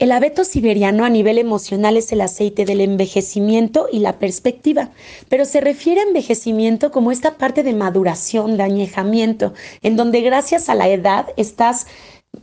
El abeto siberiano a nivel emocional es el aceite del envejecimiento y la perspectiva, pero se refiere a envejecimiento como esta parte de maduración, de añejamiento, en donde gracias a la edad estás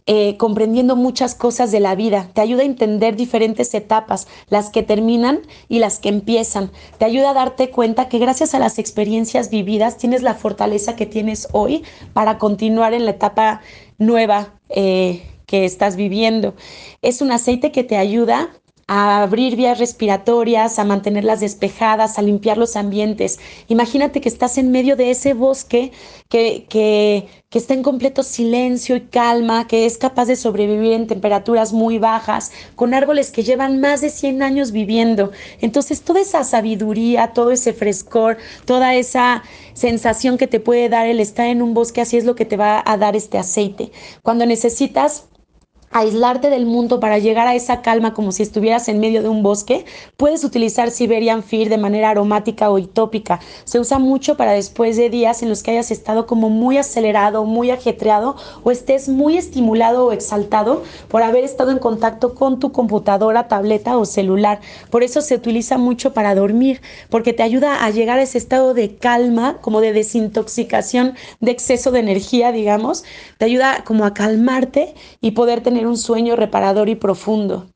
eh, comprendiendo muchas cosas de la vida, te ayuda a entender diferentes etapas, las que terminan y las que empiezan, te ayuda a darte cuenta que gracias a las experiencias vividas tienes la fortaleza que tienes hoy para continuar en la etapa nueva. Eh, que estás viviendo. Es un aceite que te ayuda a abrir vías respiratorias, a mantenerlas despejadas, a limpiar los ambientes. Imagínate que estás en medio de ese bosque que, que, que, está en completo silencio y calma, que es capaz de sobrevivir en temperaturas muy bajas, con árboles que llevan más de 100 años viviendo. Entonces, toda esa sabiduría, todo ese frescor, toda esa sensación que te puede dar el estar en un bosque, así es lo que te va a dar este aceite. Cuando necesitas aislarte del mundo para llegar a esa calma como si estuvieras en medio de un bosque, puedes utilizar Siberian Fear de manera aromática o itópica. Se usa mucho para después de días en los que hayas estado como muy acelerado, muy ajetreado o estés muy estimulado o exaltado por haber estado en contacto con tu computadora, tableta o celular. Por eso se utiliza mucho para dormir, porque te ayuda a llegar a ese estado de calma, como de desintoxicación, de exceso de energía, digamos. Te ayuda como a calmarte y poder tener un sueño reparador y profundo.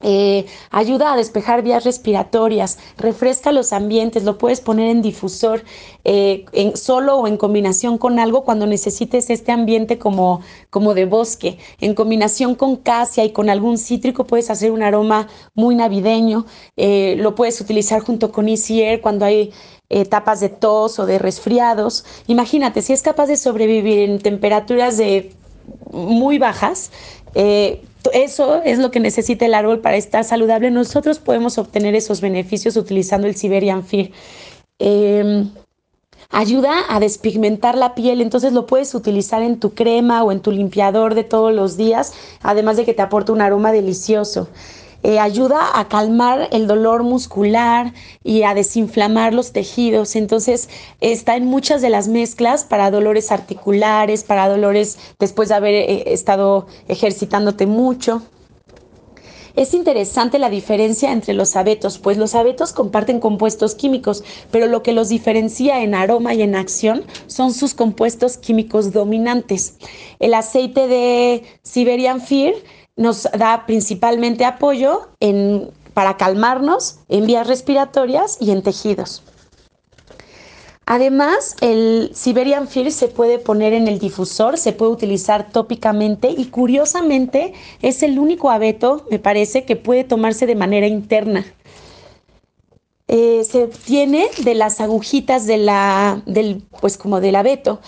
Eh, ayuda a despejar vías respiratorias, refresca los ambientes, lo puedes poner en difusor eh, en, solo o en combinación con algo cuando necesites este ambiente como, como de bosque. En combinación con casia y con algún cítrico puedes hacer un aroma muy navideño. Eh, lo puedes utilizar junto con Easy Air cuando hay etapas de tos o de resfriados. Imagínate, si es capaz de sobrevivir en temperaturas de muy bajas, eh, eso es lo que necesita el árbol para estar saludable. Nosotros podemos obtener esos beneficios utilizando el Siberian Fear. Em, ayuda a despigmentar la piel, entonces lo puedes utilizar en tu crema o en tu limpiador de todos los días, además de que te aporta un aroma delicioso. Eh, ayuda a calmar el dolor muscular y a desinflamar los tejidos. Entonces está en muchas de las mezclas para dolores articulares, para dolores después de haber eh, estado ejercitándote mucho. Es interesante la diferencia entre los abetos, pues los abetos comparten compuestos químicos, pero lo que los diferencia en aroma y en acción son sus compuestos químicos dominantes. El aceite de Siberian Fear nos da principalmente apoyo en, para calmarnos en vías respiratorias y en tejidos. Además, el Siberian Fear se puede poner en el difusor, se puede utilizar tópicamente y curiosamente es el único abeto, me parece, que puede tomarse de manera interna. Eh, se obtiene de las agujitas de la, del, pues como del abeto.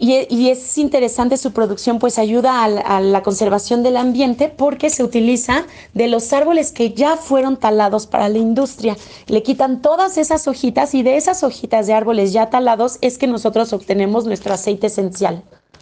Y, es interesante su producción, pues ayuda a la, conservación del ambiente porque se utiliza de los árboles que ya fueron talados para la industria. Le quitan todas esas hojitas y de esas hojitas de árboles ya talados es que nosotros obtenemos nuestro aceite esencial.